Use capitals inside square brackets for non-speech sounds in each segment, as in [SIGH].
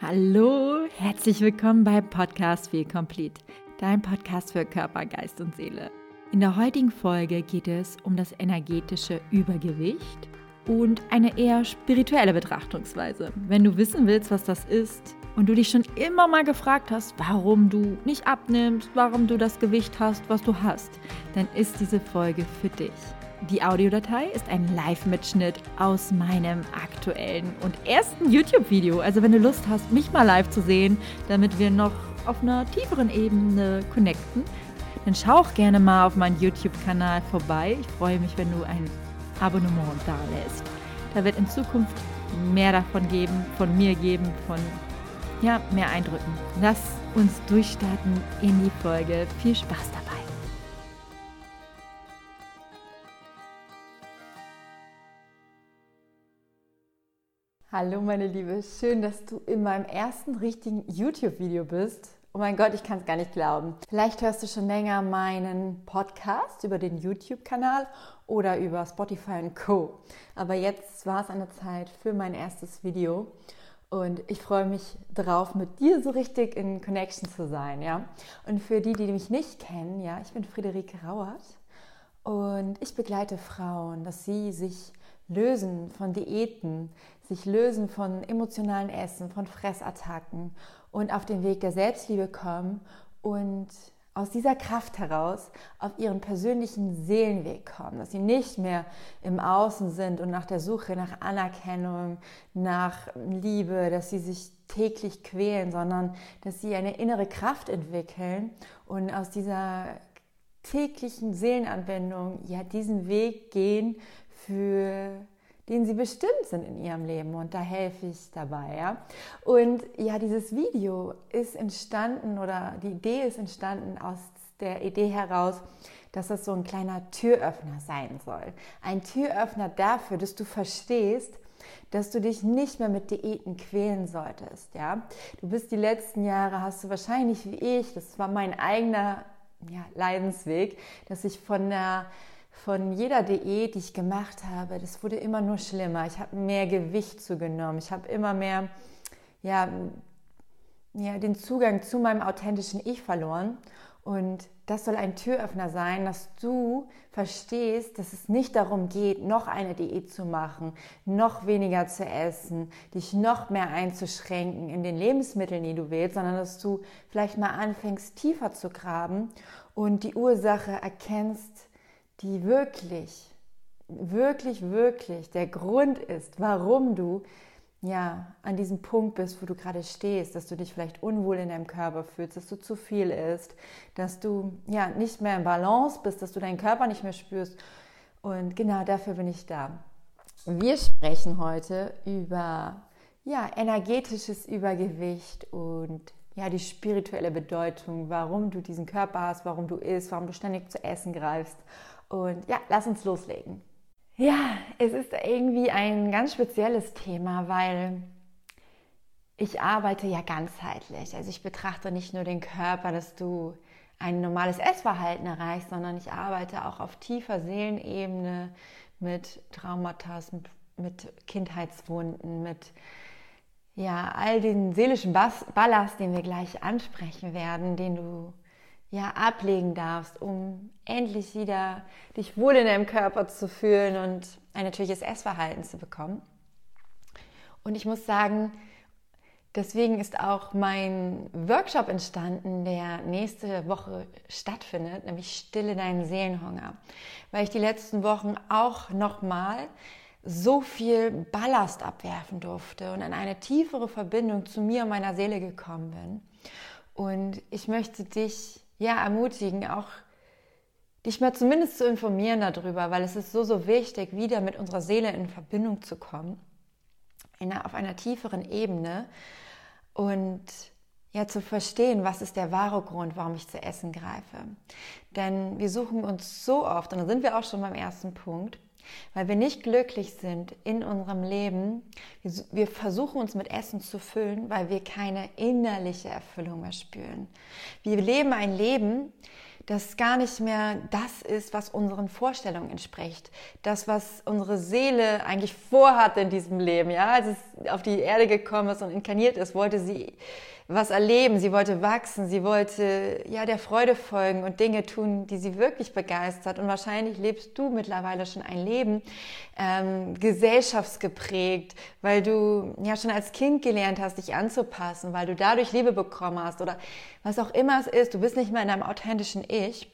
Hallo, herzlich willkommen bei Podcast Feel Complete, dein Podcast für Körper, Geist und Seele. In der heutigen Folge geht es um das energetische Übergewicht und eine eher spirituelle Betrachtungsweise. Wenn du wissen willst, was das ist und du dich schon immer mal gefragt hast, warum du nicht abnimmst, warum du das Gewicht hast, was du hast, dann ist diese Folge für dich. Die Audiodatei ist ein Live-Mitschnitt aus meinem aktuellen und ersten YouTube-Video. Also wenn du Lust hast, mich mal live zu sehen, damit wir noch auf einer tieferen Ebene connecten, dann schau auch gerne mal auf meinen YouTube-Kanal vorbei. Ich freue mich, wenn du ein Abonnement da lässt. Da wird in Zukunft mehr davon geben, von mir geben, von ja, mehr Eindrücken. Lass uns durchstarten in die Folge. Viel Spaß dabei. Hallo meine Liebe, schön, dass du in meinem ersten richtigen YouTube-Video bist. Oh mein Gott, ich kann es gar nicht glauben. Vielleicht hörst du schon länger meinen Podcast über den YouTube-Kanal oder über Spotify und Co. Aber jetzt war es an der Zeit für mein erstes Video und ich freue mich darauf, mit dir so richtig in Connection zu sein, ja. Und für die, die mich nicht kennen, ja, ich bin Friederike Rauert und ich begleite Frauen, dass sie sich lösen von Diäten, sich lösen von emotionalen Essen, von Fressattacken und auf den Weg der Selbstliebe kommen und aus dieser Kraft heraus auf ihren persönlichen Seelenweg kommen, dass sie nicht mehr im Außen sind und nach der Suche nach Anerkennung, nach Liebe, dass sie sich täglich quälen, sondern dass sie eine innere Kraft entwickeln und aus dieser täglichen Seelenanwendung ja diesen Weg gehen für den sie bestimmt sind in ihrem Leben und da helfe ich dabei. Ja? Und ja, dieses Video ist entstanden oder die Idee ist entstanden aus der Idee heraus, dass das so ein kleiner Türöffner sein soll. Ein Türöffner dafür, dass du verstehst, dass du dich nicht mehr mit Diäten quälen solltest. Ja? Du bist die letzten Jahre, hast du wahrscheinlich wie ich, das war mein eigener ja, Leidensweg, dass ich von der von jeder Diät, die ich gemacht habe, das wurde immer nur schlimmer. Ich habe mehr Gewicht zugenommen. Ich habe immer mehr ja, ja, den Zugang zu meinem authentischen Ich verloren. Und das soll ein Türöffner sein, dass du verstehst, dass es nicht darum geht, noch eine Diät zu machen, noch weniger zu essen, dich noch mehr einzuschränken in den Lebensmitteln, die du willst, sondern dass du vielleicht mal anfängst, tiefer zu graben und die Ursache erkennst, die wirklich, wirklich, wirklich der Grund ist, warum du ja an diesem Punkt bist, wo du gerade stehst, dass du dich vielleicht unwohl in deinem Körper fühlst, dass du zu viel isst, dass du ja nicht mehr in Balance bist, dass du deinen Körper nicht mehr spürst. Und genau dafür bin ich da. Wir sprechen heute über ja, energetisches Übergewicht und ja, die spirituelle Bedeutung, warum du diesen Körper hast, warum du isst, warum du ständig zu essen greifst und ja, lass uns loslegen. Ja, es ist irgendwie ein ganz spezielles Thema, weil ich arbeite ja ganzheitlich. Also ich betrachte nicht nur den Körper, dass du ein normales Essverhalten erreichst, sondern ich arbeite auch auf tiefer Seelenebene mit Traumata, mit, Kindheitswunden, mit ja, all den seelischen Ballast, den wir gleich ansprechen werden, den du ja, ablegen darfst, um endlich wieder dich wohl in deinem Körper zu fühlen und ein natürliches Essverhalten zu bekommen. Und ich muss sagen, deswegen ist auch mein Workshop entstanden, der nächste Woche stattfindet, nämlich Stille deinen Seelenhunger, weil ich die letzten Wochen auch nochmal so viel Ballast abwerfen durfte und in eine tiefere Verbindung zu mir und meiner Seele gekommen bin. Und ich möchte dich ja, ermutigen, auch dich mal zumindest zu informieren darüber, weil es ist so, so wichtig, wieder mit unserer Seele in Verbindung zu kommen, einer, auf einer tieferen Ebene und ja zu verstehen, was ist der wahre Grund, warum ich zu essen greife. Denn wir suchen uns so oft, und da sind wir auch schon beim ersten Punkt, weil wir nicht glücklich sind in unserem Leben. Wir, versuchen uns mit Essen zu füllen, weil wir keine innerliche Erfüllung mehr spüren. Wir leben ein Leben, das gar nicht mehr das ist, was unseren Vorstellungen entspricht. Das, was unsere Seele eigentlich vorhatte in diesem Leben. Ja, als es auf die Erde gekommen ist und inkarniert ist, wollte sie was erleben, sie wollte wachsen, sie wollte ja der Freude folgen und Dinge tun, die sie wirklich begeistert. Und wahrscheinlich lebst du mittlerweile schon ein Leben ähm, gesellschaftsgeprägt, weil du ja schon als Kind gelernt hast, dich anzupassen, weil du dadurch Liebe bekommen hast oder was auch immer es ist. Du bist nicht mehr in deinem authentischen Ich.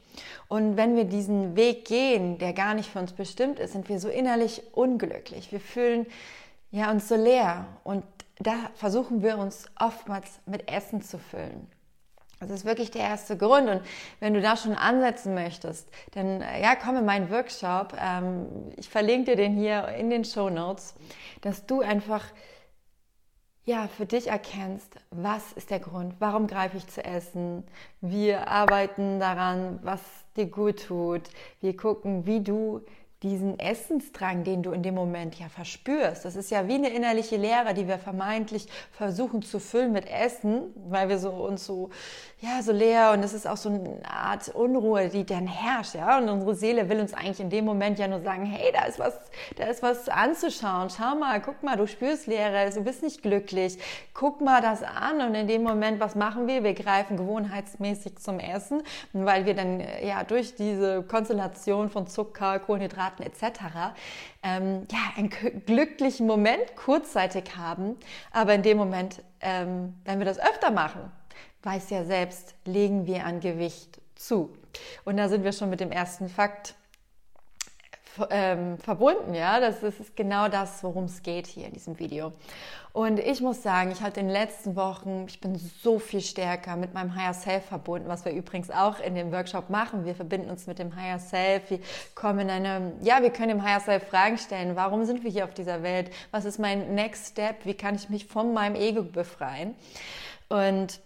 Und wenn wir diesen Weg gehen, der gar nicht für uns bestimmt ist, sind wir so innerlich unglücklich. Wir fühlen ja uns so leer und da versuchen wir uns oftmals mit Essen zu füllen. Das ist wirklich der erste Grund. Und wenn du da schon ansetzen möchtest, dann ja, komm in meinen Workshop. Ähm, ich verlinke dir den hier in den Show Notes, dass du einfach ja, für dich erkennst, was ist der Grund, warum greife ich zu essen. Wir arbeiten daran, was dir gut tut. Wir gucken, wie du diesen Essensdrang, den du in dem Moment ja verspürst. Das ist ja wie eine innerliche Leere, die wir vermeintlich versuchen zu füllen mit Essen, weil wir so uns so ja so leer und es ist auch so eine Art Unruhe, die dann herrscht, ja. Und unsere Seele will uns eigentlich in dem Moment ja nur sagen, hey, da ist was, da ist was anzuschauen. Schau mal, guck mal, du spürst Leere, du bist nicht glücklich. Guck mal das an und in dem Moment, was machen wir? Wir greifen gewohnheitsmäßig zum Essen, weil wir dann ja durch diese Konstellation von Zucker, Kohlenhydraten Karten etc. Ähm, ja, einen glücklichen Moment kurzzeitig haben, aber in dem Moment, ähm, wenn wir das öfter machen, weiß ja selbst, legen wir an Gewicht zu. Und da sind wir schon mit dem ersten Fakt ähm, verbunden, ja. Das ist genau das, worum es geht hier in diesem Video. Und ich muss sagen, ich hatte in den letzten Wochen, ich bin so viel stärker mit meinem Higher Self verbunden, was wir übrigens auch in dem Workshop machen. Wir verbinden uns mit dem Higher Self, wir kommen in eine, ja, wir können dem Higher Self Fragen stellen. Warum sind wir hier auf dieser Welt? Was ist mein Next Step? Wie kann ich mich von meinem Ego befreien? Und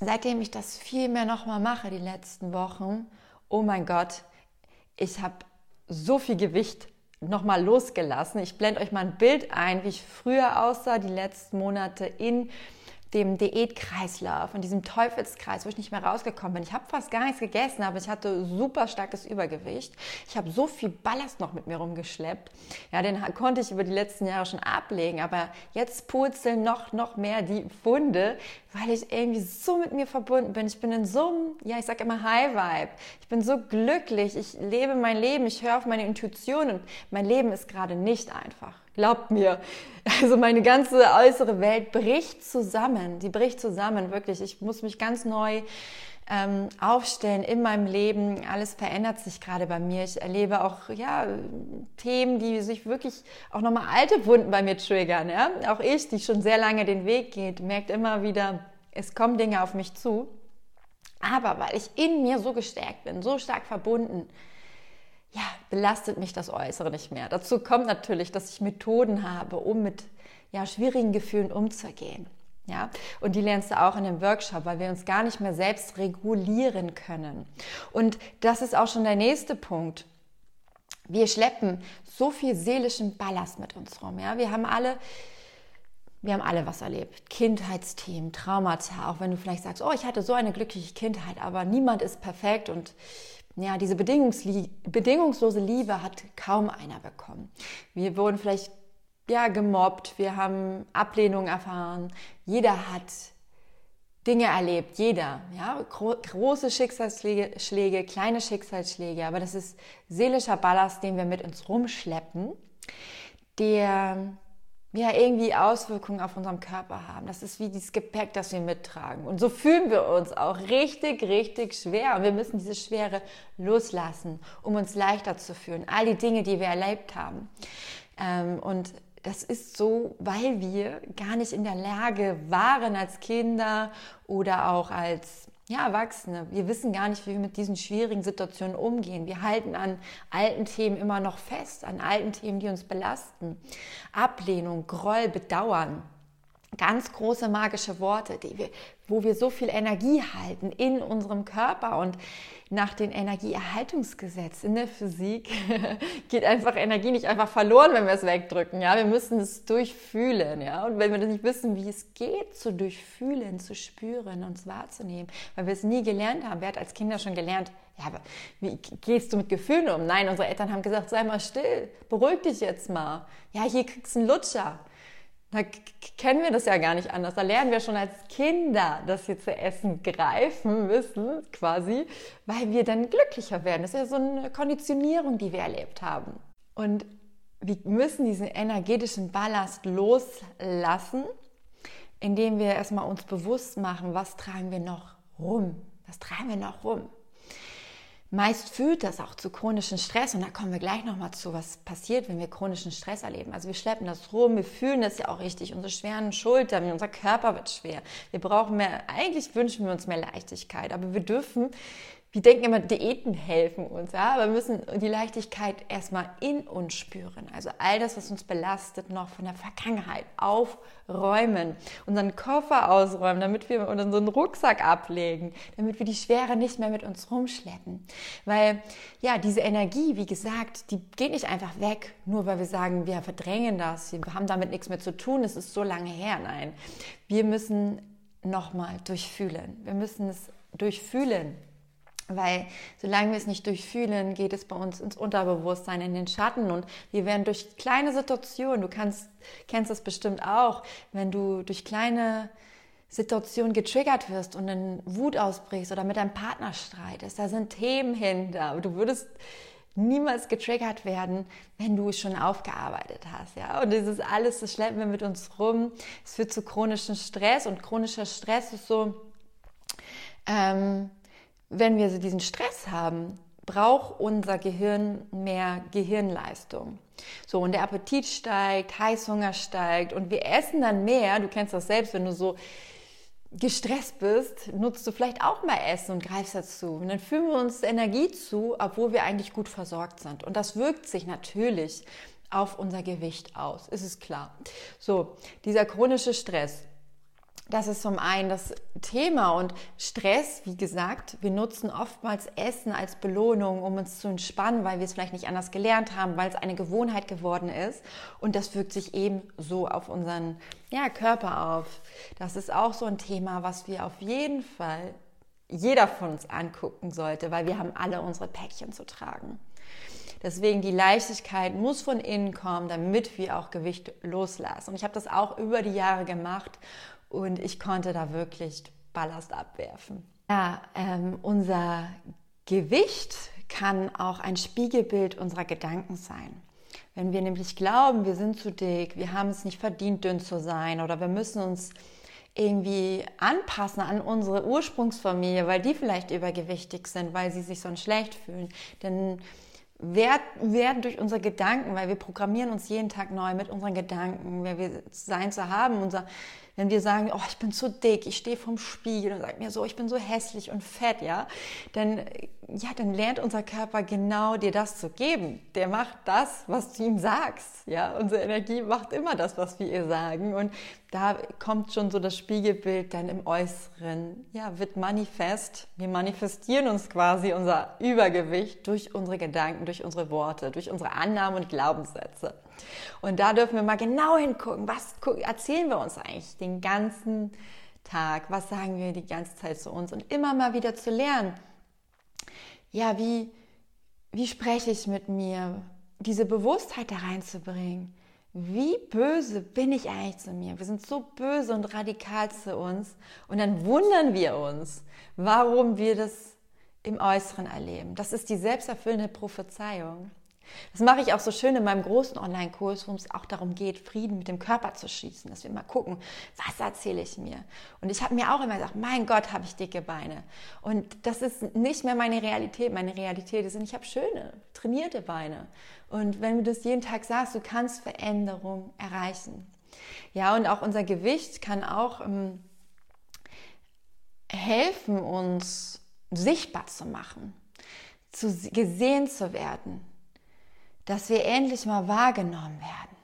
seitdem ich das viel mehr nochmal mache, die letzten Wochen, oh mein Gott, ich habe so viel Gewicht nochmal losgelassen. Ich blende euch mal ein Bild ein, wie ich früher aussah, die letzten Monate in dem Diätkreislauf, in diesem Teufelskreis, wo ich nicht mehr rausgekommen bin. Ich habe fast gar nichts gegessen, aber ich hatte super starkes Übergewicht. Ich habe so viel Ballast noch mit mir rumgeschleppt. Ja, den konnte ich über die letzten Jahre schon ablegen, aber jetzt purzeln noch, noch mehr die Funde, weil ich irgendwie so mit mir verbunden bin. Ich bin in so einem, ja, ich sage immer High Vibe. Ich bin so glücklich. Ich lebe mein Leben. Ich höre auf meine Intuition und mein Leben ist gerade nicht einfach. Glaubt mir. Also meine ganze äußere Welt bricht zusammen. Die bricht zusammen, wirklich. Ich muss mich ganz neu ähm, aufstellen in meinem Leben. Alles verändert sich gerade bei mir. Ich erlebe auch ja, Themen, die sich wirklich auch nochmal alte Wunden bei mir triggern. Ja? Auch ich, die schon sehr lange den Weg geht, merkt immer wieder, es kommen Dinge auf mich zu. Aber weil ich in mir so gestärkt bin, so stark verbunden, ja, belastet mich das Äußere nicht mehr. Dazu kommt natürlich, dass ich Methoden habe, um mit ja, schwierigen Gefühlen umzugehen. Ja, und die lernst du auch in dem Workshop, weil wir uns gar nicht mehr selbst regulieren können. Und das ist auch schon der nächste Punkt. Wir schleppen so viel seelischen Ballast mit uns rum. Ja, wir haben alle wir haben alle was erlebt. Kindheitsthemen, Traumata, auch wenn du vielleicht sagst, oh, ich hatte so eine glückliche Kindheit, aber niemand ist perfekt und ja, diese bedingungslose Liebe hat kaum einer bekommen. Wir wurden vielleicht ja, gemobbt, wir haben Ablehnung erfahren. Jeder hat Dinge erlebt, jeder. Ja? große Schicksalsschläge, Schläge, kleine Schicksalsschläge, aber das ist seelischer Ballast, den wir mit uns rumschleppen, der ja irgendwie Auswirkungen auf unserem Körper haben. Das ist wie dieses Gepäck, das wir mittragen. Und so fühlen wir uns auch richtig, richtig schwer. Und wir müssen diese Schwere loslassen, um uns leichter zu fühlen. All die Dinge, die wir erlebt haben. Ähm, und das ist so, weil wir gar nicht in der Lage waren als Kinder oder auch als ja, Erwachsene, wir wissen gar nicht, wie wir mit diesen schwierigen Situationen umgehen. Wir halten an alten Themen immer noch fest, an alten Themen, die uns belasten. Ablehnung, Groll, Bedauern. Ganz große magische Worte, die wir, wo wir so viel Energie halten in unserem Körper und nach dem Energieerhaltungsgesetz in der Physik [LAUGHS] geht einfach Energie nicht einfach verloren, wenn wir es wegdrücken. Ja, wir müssen es durchfühlen. Ja, und wenn wir nicht wissen, wie es geht, zu durchfühlen, zu spüren, uns wahrzunehmen, weil wir es nie gelernt haben. Wer hat als Kinder schon gelernt? Ja, wie gehst du mit Gefühlen um? Nein, unsere Eltern haben gesagt, sei mal still, beruhig dich jetzt mal. Ja, hier kriegst du einen Lutscher. Da kennen wir das ja gar nicht anders. Da lernen wir schon als Kinder, dass wir zu essen greifen müssen, quasi, weil wir dann glücklicher werden. Das ist ja so eine Konditionierung, die wir erlebt haben. Und wir müssen diesen energetischen Ballast loslassen, indem wir erstmal uns bewusst machen, was tragen wir noch rum? Was tragen wir noch rum? Meist führt das auch zu chronischem Stress und da kommen wir gleich nochmal zu, was passiert, wenn wir chronischen Stress erleben. Also wir schleppen das rum, wir fühlen das ja auch richtig, unsere schweren Schultern, unser Körper wird schwer. Wir brauchen mehr, eigentlich wünschen wir uns mehr Leichtigkeit, aber wir dürfen wir denken immer, Diäten helfen uns, ja, aber wir müssen die Leichtigkeit erstmal in uns spüren. Also all das, was uns belastet, noch von der Vergangenheit aufräumen, unseren Koffer ausräumen, damit wir unseren Rucksack ablegen, damit wir die Schwere nicht mehr mit uns rumschleppen. Weil, ja, diese Energie, wie gesagt, die geht nicht einfach weg, nur weil wir sagen, wir verdrängen das, wir haben damit nichts mehr zu tun, es ist so lange her. Nein, wir müssen nochmal durchfühlen. Wir müssen es durchfühlen weil solange wir es nicht durchfühlen, geht es bei uns ins Unterbewusstsein, in den Schatten und wir werden durch kleine Situationen, du kannst, kennst das bestimmt auch, wenn du durch kleine Situationen getriggert wirst und in Wut ausbrichst oder mit deinem Partner streitest, da sind Themen hinter. Du würdest niemals getriggert werden, wenn du es schon aufgearbeitet hast. Ja? Und dieses alles, das schleppen wir mit uns rum. Es führt zu chronischem Stress und chronischer Stress ist so, ähm, wenn wir diesen Stress haben, braucht unser Gehirn mehr Gehirnleistung. So, und der Appetit steigt, Heißhunger steigt und wir essen dann mehr. Du kennst das selbst, wenn du so gestresst bist, nutzt du vielleicht auch mal Essen und greifst dazu. Und dann fühlen wir uns Energie zu, obwohl wir eigentlich gut versorgt sind. Und das wirkt sich natürlich auf unser Gewicht aus, ist es klar. So, dieser chronische Stress, das ist zum einen das Thema und Stress, wie gesagt, wir nutzen oftmals Essen als Belohnung, um uns zu entspannen, weil wir es vielleicht nicht anders gelernt haben, weil es eine Gewohnheit geworden ist und das wirkt sich eben so auf unseren ja, Körper auf. Das ist auch so ein Thema, was wir auf jeden Fall jeder von uns angucken sollte, weil wir haben alle unsere Päckchen zu tragen. Deswegen die Leichtigkeit muss von innen kommen, damit wir auch Gewicht loslassen. Und ich habe das auch über die Jahre gemacht und ich konnte da wirklich Ballast abwerfen. Ja, ähm, unser Gewicht kann auch ein Spiegelbild unserer Gedanken sein. Wenn wir nämlich glauben, wir sind zu dick, wir haben es nicht verdient, dünn zu sein oder wir müssen uns irgendwie anpassen an unsere Ursprungsfamilie, weil die vielleicht übergewichtig sind, weil sie sich so schlecht fühlen, dann werden durch unsere Gedanken, weil wir programmieren uns jeden Tag neu mit unseren Gedanken, wer wir sein zu haben, unser wenn wir sagen, oh, ich bin zu dick, ich stehe vorm Spiegel und sage mir so, ich bin so hässlich und fett, ja, dann, ja, dann lernt unser Körper genau dir das zu geben. Der macht das, was du ihm sagst, ja. Unsere Energie macht immer das, was wir ihr sagen und da kommt schon so das Spiegelbild dann im Äußeren, ja, wird manifest. Wir manifestieren uns quasi unser Übergewicht durch unsere Gedanken, durch unsere Worte, durch unsere Annahmen und Glaubenssätze. Und da dürfen wir mal genau hingucken, was erzählen wir uns eigentlich den ganzen Tag, was sagen wir die ganze Zeit zu uns und immer mal wieder zu lernen. Ja, wie, wie spreche ich mit mir? Diese Bewusstheit da reinzubringen. Wie böse bin ich eigentlich zu mir? Wir sind so böse und radikal zu uns. Und dann wundern wir uns, warum wir das im Äußeren erleben. Das ist die selbsterfüllende Prophezeiung. Das mache ich auch so schön in meinem großen Online-Kurs, wo es auch darum geht, Frieden mit dem Körper zu schießen, dass wir mal gucken, was erzähle ich mir. Und ich habe mir auch immer gesagt, mein Gott, habe ich dicke Beine. Und das ist nicht mehr meine Realität. Meine Realität ist, ich habe schöne, trainierte Beine. Und wenn du das jeden Tag sagst, du kannst Veränderung erreichen. Ja, und auch unser Gewicht kann auch ähm, helfen, uns sichtbar zu machen, zu, gesehen zu werden dass wir endlich mal wahrgenommen werden.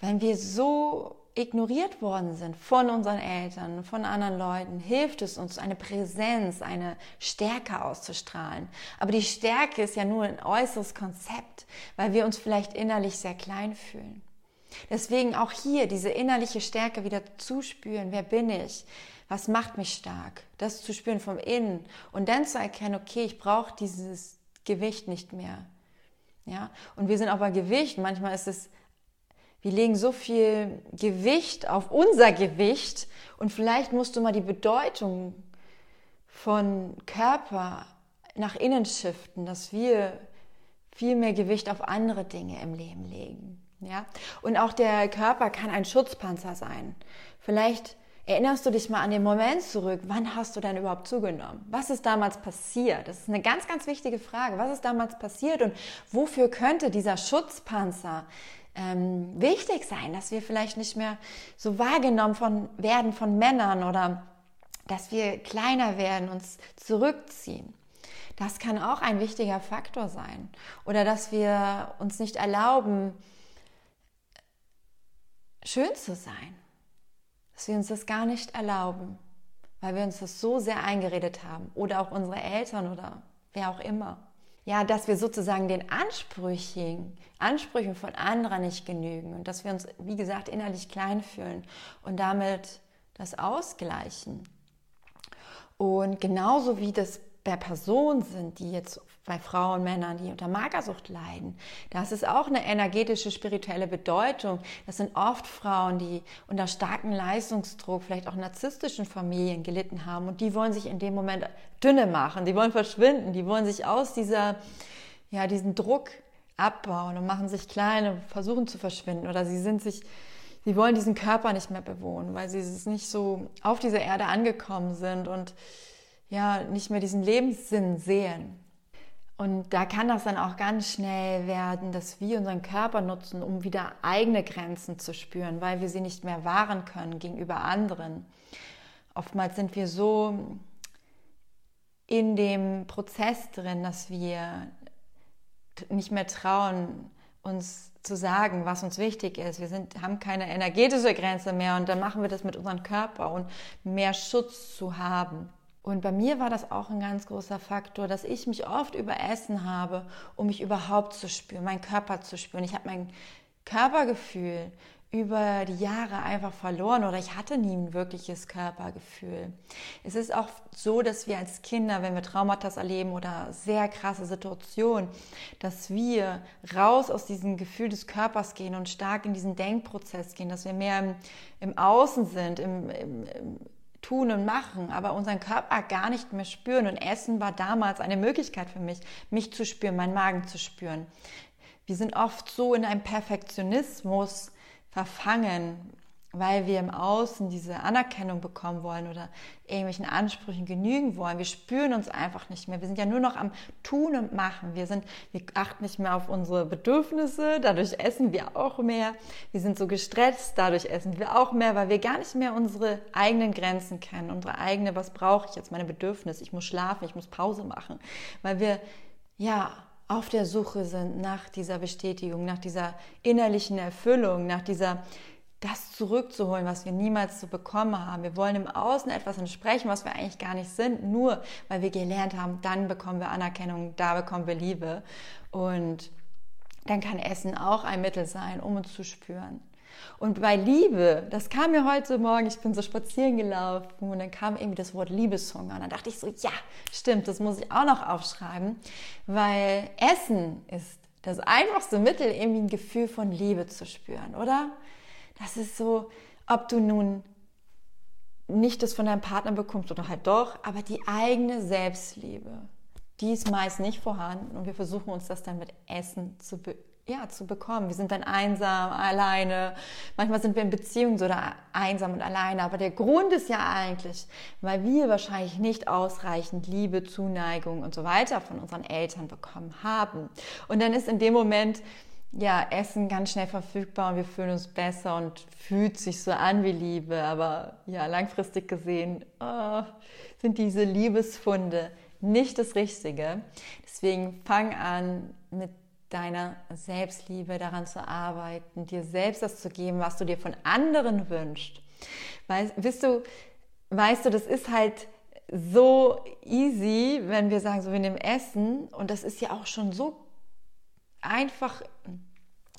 Wenn wir so ignoriert worden sind von unseren Eltern, von anderen Leuten, hilft es uns, eine Präsenz, eine Stärke auszustrahlen. Aber die Stärke ist ja nur ein äußeres Konzept, weil wir uns vielleicht innerlich sehr klein fühlen. Deswegen auch hier diese innerliche Stärke wieder zu spüren. Wer bin ich? Was macht mich stark? Das zu spüren vom Innen und dann zu erkennen, okay, ich brauche dieses Gewicht nicht mehr. Ja, und wir sind auch bei Gewicht. Manchmal ist es wir legen so viel Gewicht auf unser Gewicht und vielleicht musst du mal die Bedeutung von Körper nach innen shiften, dass wir viel mehr Gewicht auf andere Dinge im Leben legen. Ja? Und auch der Körper kann ein Schutzpanzer sein. Vielleicht erinnerst du dich mal an den Moment zurück, wann hast du denn überhaupt zugenommen? Was ist damals passiert? Das ist eine ganz, ganz wichtige Frage. Was ist damals passiert und wofür könnte dieser Schutzpanzer ähm, wichtig sein, dass wir vielleicht nicht mehr so wahrgenommen von, werden von Männern oder dass wir kleiner werden, uns zurückziehen. Das kann auch ein wichtiger Faktor sein. Oder dass wir uns nicht erlauben, schön zu sein. Dass wir uns das gar nicht erlauben, weil wir uns das so sehr eingeredet haben. Oder auch unsere Eltern oder wer auch immer ja, dass wir sozusagen den Ansprüchen, Ansprüchen von anderen nicht genügen und dass wir uns, wie gesagt, innerlich klein fühlen und damit das ausgleichen. Und genauso wie das bei Personen sind, die jetzt bei Frauen, Männern, die unter Magersucht leiden. Das ist auch eine energetische, spirituelle Bedeutung. Das sind oft Frauen, die unter starkem Leistungsdruck, vielleicht auch narzisstischen Familien gelitten haben und die wollen sich in dem Moment dünne machen, die wollen verschwinden, die wollen sich aus dieser, ja, diesen Druck abbauen und machen sich klein und versuchen zu verschwinden oder sie sind sich sie wollen diesen Körper nicht mehr bewohnen, weil sie es nicht so auf dieser Erde angekommen sind und ja nicht mehr diesen Lebenssinn sehen. Und da kann das dann auch ganz schnell werden, dass wir unseren Körper nutzen, um wieder eigene Grenzen zu spüren, weil wir sie nicht mehr wahren können gegenüber anderen. Oftmals sind wir so in dem Prozess drin, dass wir nicht mehr trauen, uns zu sagen, was uns wichtig ist. Wir sind, haben keine energetische Grenze mehr und dann machen wir das mit unserem Körper und mehr Schutz zu haben. Und bei mir war das auch ein ganz großer Faktor, dass ich mich oft überessen habe, um mich überhaupt zu spüren, meinen Körper zu spüren. Ich habe mein Körpergefühl über die Jahre einfach verloren oder ich hatte nie ein wirkliches Körpergefühl. Es ist auch so, dass wir als Kinder, wenn wir Traumata erleben oder sehr krasse Situationen, dass wir raus aus diesem Gefühl des Körpers gehen und stark in diesen Denkprozess gehen, dass wir mehr im, im Außen sind, im, im, im tun und machen, aber unseren Körper gar nicht mehr spüren. Und Essen war damals eine Möglichkeit für mich, mich zu spüren, meinen Magen zu spüren. Wir sind oft so in einem Perfektionismus verfangen, weil wir im Außen diese Anerkennung bekommen wollen oder irgendwelchen Ansprüchen genügen wollen. Wir spüren uns einfach nicht mehr. Wir sind ja nur noch am Tun und Machen. Wir, sind, wir achten nicht mehr auf unsere Bedürfnisse, dadurch essen wir auch mehr. Wir sind so gestresst, dadurch essen wir auch mehr, weil wir gar nicht mehr unsere eigenen Grenzen kennen, unsere eigene, was brauche ich jetzt, meine Bedürfnisse, ich muss schlafen, ich muss Pause machen, weil wir ja auf der Suche sind nach dieser Bestätigung, nach dieser innerlichen Erfüllung, nach dieser das zurückzuholen, was wir niemals zu bekommen haben. Wir wollen im Außen etwas entsprechen, was wir eigentlich gar nicht sind, nur weil wir gelernt haben, dann bekommen wir Anerkennung, da bekommen wir Liebe. Und dann kann Essen auch ein Mittel sein, um uns zu spüren. Und bei Liebe, das kam mir heute Morgen, ich bin so spazieren gelaufen und dann kam irgendwie das Wort Liebeshunger. Und dann dachte ich so, ja, stimmt, das muss ich auch noch aufschreiben, weil Essen ist das einfachste Mittel, irgendwie ein Gefühl von Liebe zu spüren, oder? Das ist so, ob du nun nicht das von deinem Partner bekommst oder halt doch, aber die eigene Selbstliebe, die ist meist nicht vorhanden und wir versuchen uns das dann mit Essen zu, be ja, zu bekommen. Wir sind dann einsam, alleine. Manchmal sind wir in Beziehungen so einsam und alleine. Aber der Grund ist ja eigentlich, weil wir wahrscheinlich nicht ausreichend Liebe, Zuneigung und so weiter von unseren Eltern bekommen haben. Und dann ist in dem Moment ja, Essen ganz schnell verfügbar und wir fühlen uns besser und fühlt sich so an wie Liebe. Aber ja, langfristig gesehen oh, sind diese Liebesfunde nicht das Richtige. Deswegen fang an mit deiner Selbstliebe daran zu arbeiten, dir selbst das zu geben, was du dir von anderen wünschst. Weißt, du, weißt du, das ist halt so easy, wenn wir sagen, so wir nehmen Essen und das ist ja auch schon so einfach,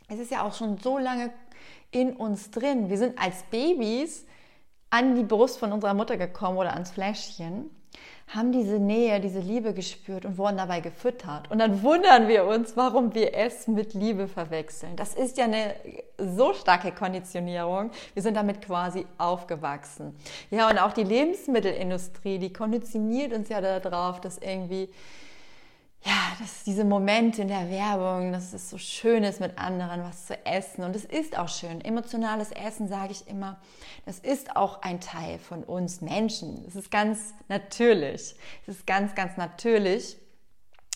es ist ja auch schon so lange in uns drin. Wir sind als Babys an die Brust von unserer Mutter gekommen oder ans Fläschchen haben diese Nähe, diese Liebe gespürt und wurden dabei gefüttert. Und dann wundern wir uns, warum wir Essen mit Liebe verwechseln. Das ist ja eine so starke Konditionierung. Wir sind damit quasi aufgewachsen. Ja, und auch die Lebensmittelindustrie, die konditioniert uns ja darauf, dass irgendwie ja, dass diese Momente in der Werbung, dass es so schön ist, mit anderen was zu essen. Und es ist auch schön. Emotionales Essen, sage ich immer, das ist auch ein Teil von uns Menschen. Es ist ganz natürlich. Es ist ganz, ganz natürlich,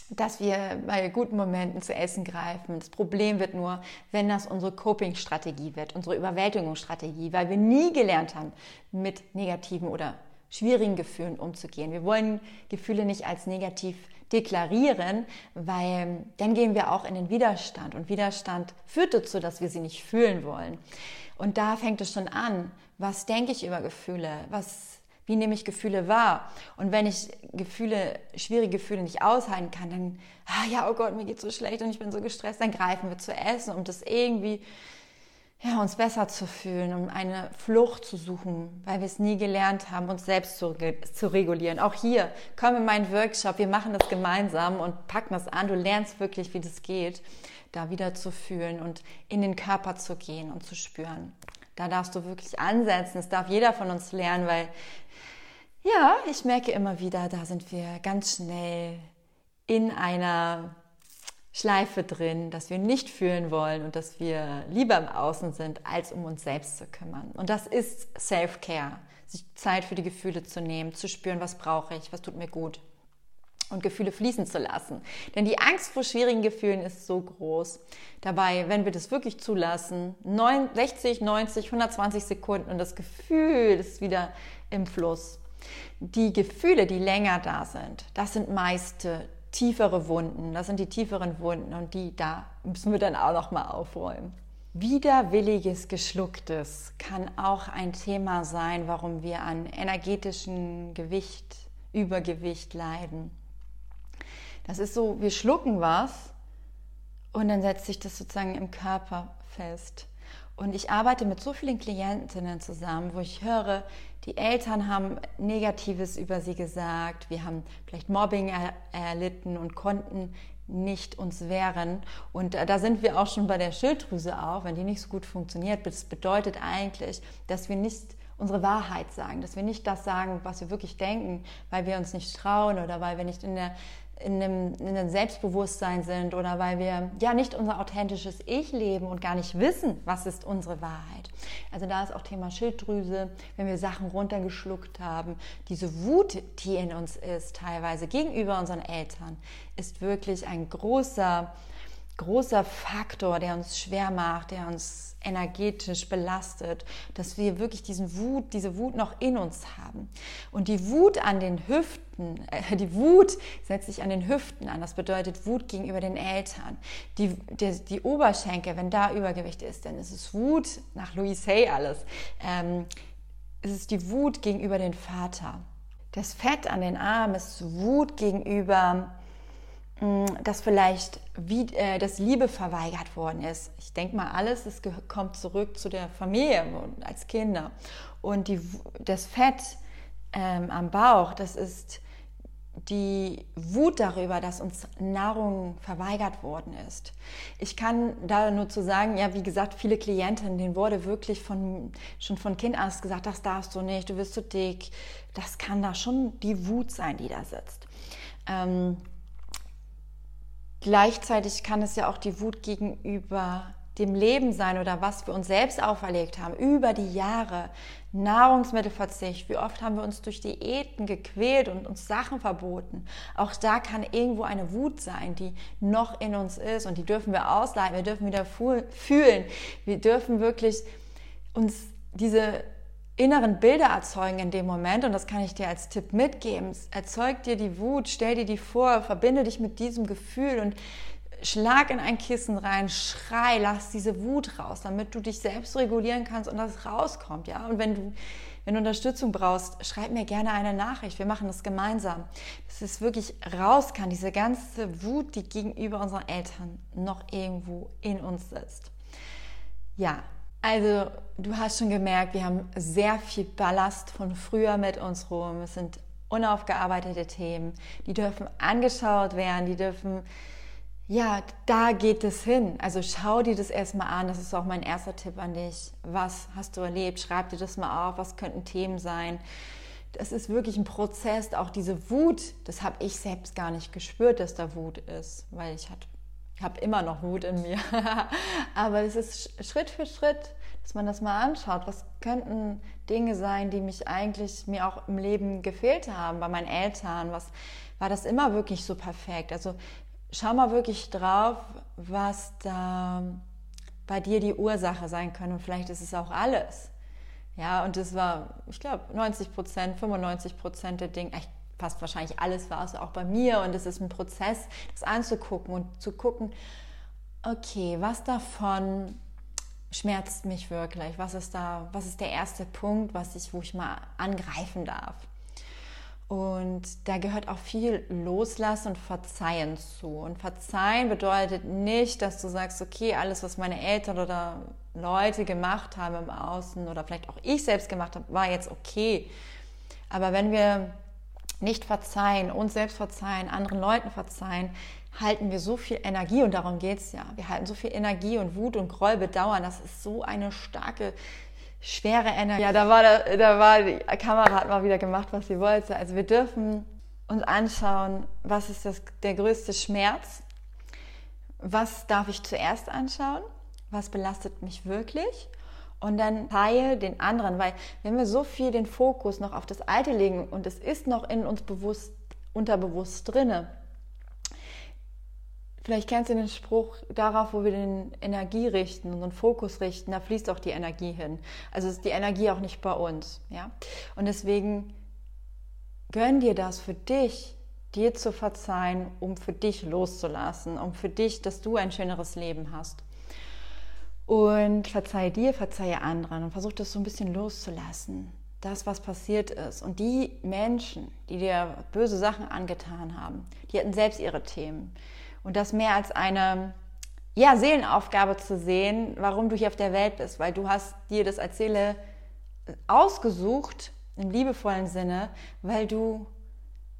dass wir bei guten Momenten zu essen greifen. Das Problem wird nur, wenn das unsere Coping-Strategie wird, unsere Überwältigungsstrategie, weil wir nie gelernt haben, mit negativen oder schwierigen Gefühlen umzugehen. Wir wollen Gefühle nicht als negativ deklarieren, weil dann gehen wir auch in den Widerstand und Widerstand führt dazu, dass wir sie nicht fühlen wollen. Und da fängt es schon an. Was denke ich über Gefühle? Was, wie nehme ich Gefühle wahr? Und wenn ich Gefühle, schwierige Gefühle nicht aushalten kann, dann, ah ja, oh Gott, mir geht so schlecht und ich bin so gestresst, dann greifen wir zu essen, um das irgendwie ja, uns besser zu fühlen, um eine Flucht zu suchen, weil wir es nie gelernt haben, uns selbst zu, zu regulieren. Auch hier, komm in meinen Workshop, wir machen das gemeinsam und packen das an. Du lernst wirklich, wie das geht, da wieder zu fühlen und in den Körper zu gehen und zu spüren. Da darfst du wirklich ansetzen. Das darf jeder von uns lernen, weil ja, ich merke immer wieder, da sind wir ganz schnell in einer Schleife drin, dass wir nicht fühlen wollen und dass wir lieber im Außen sind, als um uns selbst zu kümmern. Und das ist Self-Care, sich Zeit für die Gefühle zu nehmen, zu spüren, was brauche ich, was tut mir gut und Gefühle fließen zu lassen. Denn die Angst vor schwierigen Gefühlen ist so groß. Dabei, wenn wir das wirklich zulassen, 60, 90, 120 Sekunden und das Gefühl ist wieder im Fluss. Die Gefühle, die länger da sind, das sind meist tiefere Wunden. Das sind die tieferen Wunden und die da müssen wir dann auch noch mal aufräumen. Widerwilliges Geschlucktes kann auch ein Thema sein, warum wir an energetischem Gewicht, Übergewicht leiden. Das ist so, wir schlucken was und dann setzt sich das sozusagen im Körper fest. Und ich arbeite mit so vielen Klientinnen zusammen, wo ich höre, die Eltern haben Negatives über sie gesagt, wir haben vielleicht Mobbing er erlitten und konnten nicht uns wehren. Und da sind wir auch schon bei der Schilddrüse auch, wenn die nicht so gut funktioniert. Das bedeutet eigentlich, dass wir nicht unsere Wahrheit sagen, dass wir nicht das sagen, was wir wirklich denken, weil wir uns nicht trauen oder weil wir nicht in der in einem, in einem Selbstbewusstsein sind oder weil wir ja nicht unser authentisches Ich leben und gar nicht wissen, was ist unsere Wahrheit. Also da ist auch Thema Schilddrüse, wenn wir Sachen runtergeschluckt haben. Diese Wut, die in uns ist, teilweise gegenüber unseren Eltern, ist wirklich ein großer, großer Faktor, der uns schwer macht, der uns energetisch belastet, dass wir wirklich diesen Wut, diese Wut noch in uns haben. Und die Wut an den Hüften, äh, die Wut setzt sich an den Hüften an. Das bedeutet Wut gegenüber den Eltern. Die, die, die Oberschenkel, wenn da Übergewicht ist, dann ist es Wut nach Louise Hay alles. Ähm, es ist die Wut gegenüber den Vater. Das Fett an den Armen ist Wut gegenüber dass vielleicht wie, äh, das Liebe verweigert worden ist. Ich denke mal, alles es kommt zurück zu der Familie als Kinder. Und die, das Fett ähm, am Bauch, das ist die Wut darüber, dass uns Nahrung verweigert worden ist. Ich kann da nur zu sagen, ja, wie gesagt, viele Klientinnen, denen wurde wirklich von, schon von Kind an gesagt, das darfst du nicht, du wirst zu dick. Das kann da schon die Wut sein, die da sitzt. Ähm, Gleichzeitig kann es ja auch die Wut gegenüber dem Leben sein oder was wir uns selbst auferlegt haben über die Jahre. Nahrungsmittelverzicht, wie oft haben wir uns durch Diäten gequält und uns Sachen verboten. Auch da kann irgendwo eine Wut sein, die noch in uns ist und die dürfen wir ausleiten, wir dürfen wieder fühlen. Wir dürfen wirklich uns diese inneren Bilder erzeugen in dem Moment und das kann ich dir als Tipp mitgeben. Erzeug dir die Wut, stell dir die vor, verbinde dich mit diesem Gefühl und schlag in ein Kissen rein, schrei, lass diese Wut raus, damit du dich selbst regulieren kannst und das rauskommt, ja. Und wenn du, wenn du Unterstützung brauchst, schreib mir gerne eine Nachricht. Wir machen das gemeinsam, dass es wirklich raus kann, diese ganze Wut, die gegenüber unseren Eltern noch irgendwo in uns sitzt. Ja, also du hast schon gemerkt, wir haben sehr viel Ballast von früher mit uns rum. Es sind unaufgearbeitete Themen, die dürfen angeschaut werden, die dürfen ja, da geht es hin. Also schau dir das erstmal an. Das ist auch mein erster Tipp an dich. Was hast du erlebt? Schreib dir das mal auf. Was könnten Themen sein? Das ist wirklich ein Prozess. Auch diese Wut, das habe ich selbst gar nicht gespürt, dass da Wut ist, weil ich habe immer noch Wut in mir. [LAUGHS] Aber es ist Schritt für Schritt, dass man das mal anschaut. Was könnten Dinge sein, die mich eigentlich mir auch im Leben gefehlt haben, bei meinen Eltern? Was war das immer wirklich so perfekt? Also schau mal wirklich drauf, was da bei dir die Ursache sein kann. Und vielleicht ist es auch alles. Ja, und das war, ich glaube, 90 Prozent, 95 Prozent der Dinge, fast wahrscheinlich alles war es auch bei mir. Und es ist ein Prozess, das anzugucken und zu gucken, okay, was davon schmerzt mich wirklich? Was ist da, was ist der erste Punkt, was ich, wo ich mal angreifen darf? Und da gehört auch viel Loslassen und Verzeihen zu. Und Verzeihen bedeutet nicht, dass du sagst, okay, alles, was meine Eltern oder Leute gemacht haben im Außen oder vielleicht auch ich selbst gemacht habe, war jetzt okay. Aber wenn wir nicht verzeihen, uns selbst verzeihen, anderen Leuten verzeihen, halten wir so viel Energie und darum geht es ja. Wir halten so viel Energie und Wut und Groll bedauern. Das ist so eine starke schwere Energie. Ja, da war, da, da war die Kamera hat mal wieder gemacht, was sie wollte. Also wir dürfen uns anschauen, was ist das, der größte Schmerz? Was darf ich zuerst anschauen? Was belastet mich wirklich? Und dann teile den anderen, weil wenn wir so viel den Fokus noch auf das Alte legen und es ist noch in uns bewusst, unterbewusst drinne, Vielleicht kennst du den Spruch, darauf, wo wir den Energie richten, unseren Fokus richten, da fließt auch die Energie hin. Also ist die Energie auch nicht bei uns. Ja? Und deswegen gönn dir das für dich, dir zu verzeihen, um für dich loszulassen, um für dich, dass du ein schöneres Leben hast. Und verzeihe dir, verzeihe anderen und versuch das so ein bisschen loszulassen. Das, was passiert ist. Und die Menschen, die dir böse Sachen angetan haben, die hatten selbst ihre Themen und das mehr als eine ja, Seelenaufgabe zu sehen, warum du hier auf der Welt bist, weil du hast dir das als Seele ausgesucht, im liebevollen Sinne, weil du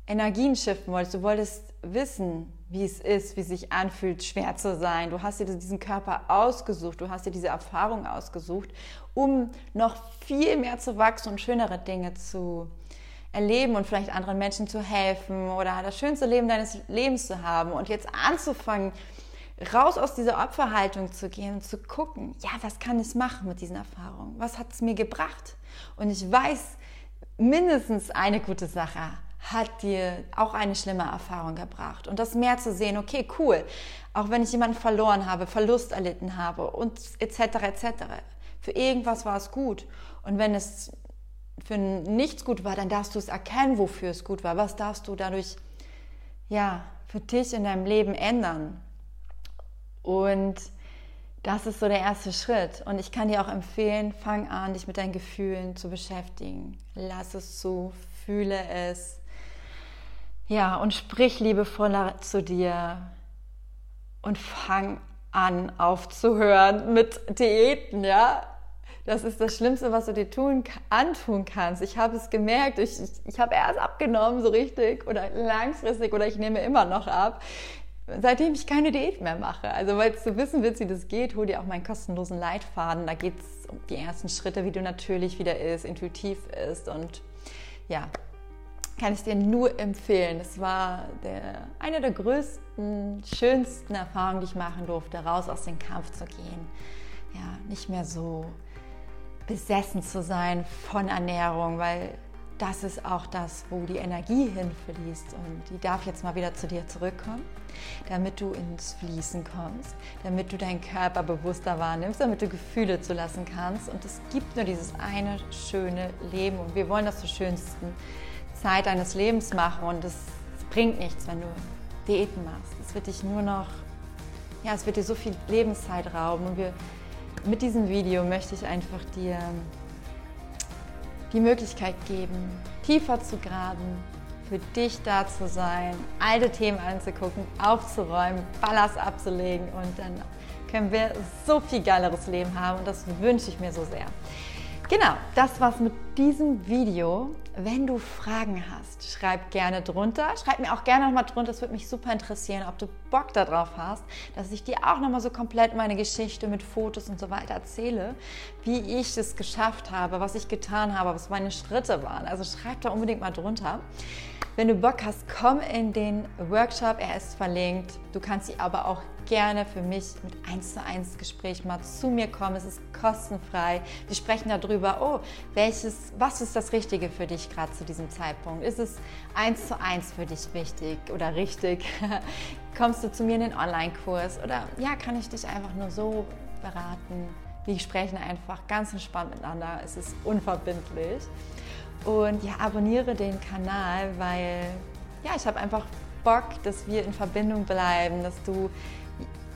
Energien shiften wolltest. Du wolltest wissen, wie es ist, wie es sich anfühlt, schwer zu sein. Du hast dir diesen Körper ausgesucht, du hast dir diese Erfahrung ausgesucht, um noch viel mehr zu wachsen und schönere Dinge zu erleben und vielleicht anderen Menschen zu helfen oder das schönste Leben deines Lebens zu haben und jetzt anzufangen, raus aus dieser Opferhaltung zu gehen und zu gucken, ja, was kann ich machen mit diesen Erfahrungen? Was hat es mir gebracht? Und ich weiß, mindestens eine gute Sache hat dir auch eine schlimme Erfahrung gebracht. Und das mehr zu sehen, okay, cool, auch wenn ich jemanden verloren habe, Verlust erlitten habe und etc. etc. Für irgendwas war es gut. Und wenn es für nichts gut war, dann darfst du es erkennen, wofür es gut war. Was darfst du dadurch ja für dich in deinem Leben ändern? Und das ist so der erste Schritt. Und ich kann dir auch empfehlen, fang an, dich mit deinen Gefühlen zu beschäftigen. Lass es zu, fühle es. Ja, und sprich liebevoller zu dir. Und fang an aufzuhören mit Diäten, ja. Das ist das Schlimmste, was du dir tun, antun kannst. Ich habe es gemerkt, ich, ich, habe erst abgenommen, so richtig oder langfristig oder ich nehme immer noch ab, seitdem ich keine Diät mehr mache. Also, weil du wissen willst, wie das geht, hol dir auch meinen kostenlosen Leitfaden. Da geht es um die ersten Schritte, wie du natürlich wieder isst, intuitiv isst und ja, kann ich dir nur empfehlen. Es war der, eine der größten, schönsten Erfahrungen, die ich machen durfte, raus aus dem Kampf zu gehen. Ja, nicht mehr so besessen zu sein von Ernährung, weil das ist auch das, wo die Energie hinfließt und die darf jetzt mal wieder zu dir zurückkommen, damit du ins Fließen kommst, damit du deinen Körper bewusster wahrnimmst, damit du Gefühle zulassen kannst und es gibt nur dieses eine schöne Leben und wir wollen das zur schönsten Zeit deines Lebens machen und es bringt nichts, wenn du Diäten machst. Es wird dich nur noch ja, es wird dir so viel Lebenszeit rauben. Und wir, mit diesem Video möchte ich einfach dir die Möglichkeit geben, tiefer zu graben, für dich da zu sein, alte Themen anzugucken, aufzuräumen, Ballast abzulegen und dann können wir so viel geileres Leben haben und das wünsche ich mir so sehr. Genau, das war's mit diesem Video. Wenn du Fragen hast, schreib gerne drunter. Schreib mir auch gerne nochmal drunter, es würde mich super interessieren, ob du Bock darauf hast, dass ich dir auch nochmal so komplett meine Geschichte mit Fotos und so weiter erzähle, wie ich es geschafft habe, was ich getan habe, was meine Schritte waren. Also schreib da unbedingt mal drunter. Wenn du Bock hast, komm in den Workshop, er ist verlinkt. Du kannst sie aber auch gerne für mich mit 1 zu 1 Gespräch mal zu mir kommen. Es ist kostenfrei. Wir sprechen darüber, oh, welches, was ist das Richtige für dich gerade zu diesem Zeitpunkt? Ist es 1 zu 1 für dich wichtig oder richtig? [LAUGHS] Kommst du zu mir in den Online-Kurs oder ja, kann ich dich einfach nur so beraten? Wir sprechen einfach ganz entspannt miteinander. Es ist unverbindlich. Und ja, abonniere den Kanal, weil ja, ich habe einfach Bock, dass wir in Verbindung bleiben, dass du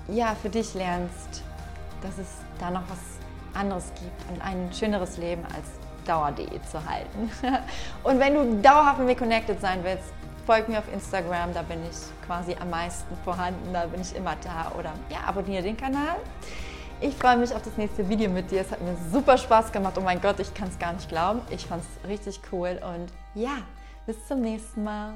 ja für dich lernst, dass es da noch was anderes gibt und ein schöneres Leben als Dauer.de zu halten. [LAUGHS] Und wenn du dauerhaft mit mir connected sein willst, folg mir auf Instagram, da bin ich quasi am meisten vorhanden, da bin ich immer da oder ja, abonniere den Kanal. Ich freue mich auf das nächste Video mit dir. Es hat mir super Spaß gemacht. Oh mein Gott, ich kann es gar nicht glauben. Ich fand es richtig cool und ja, bis zum nächsten Mal.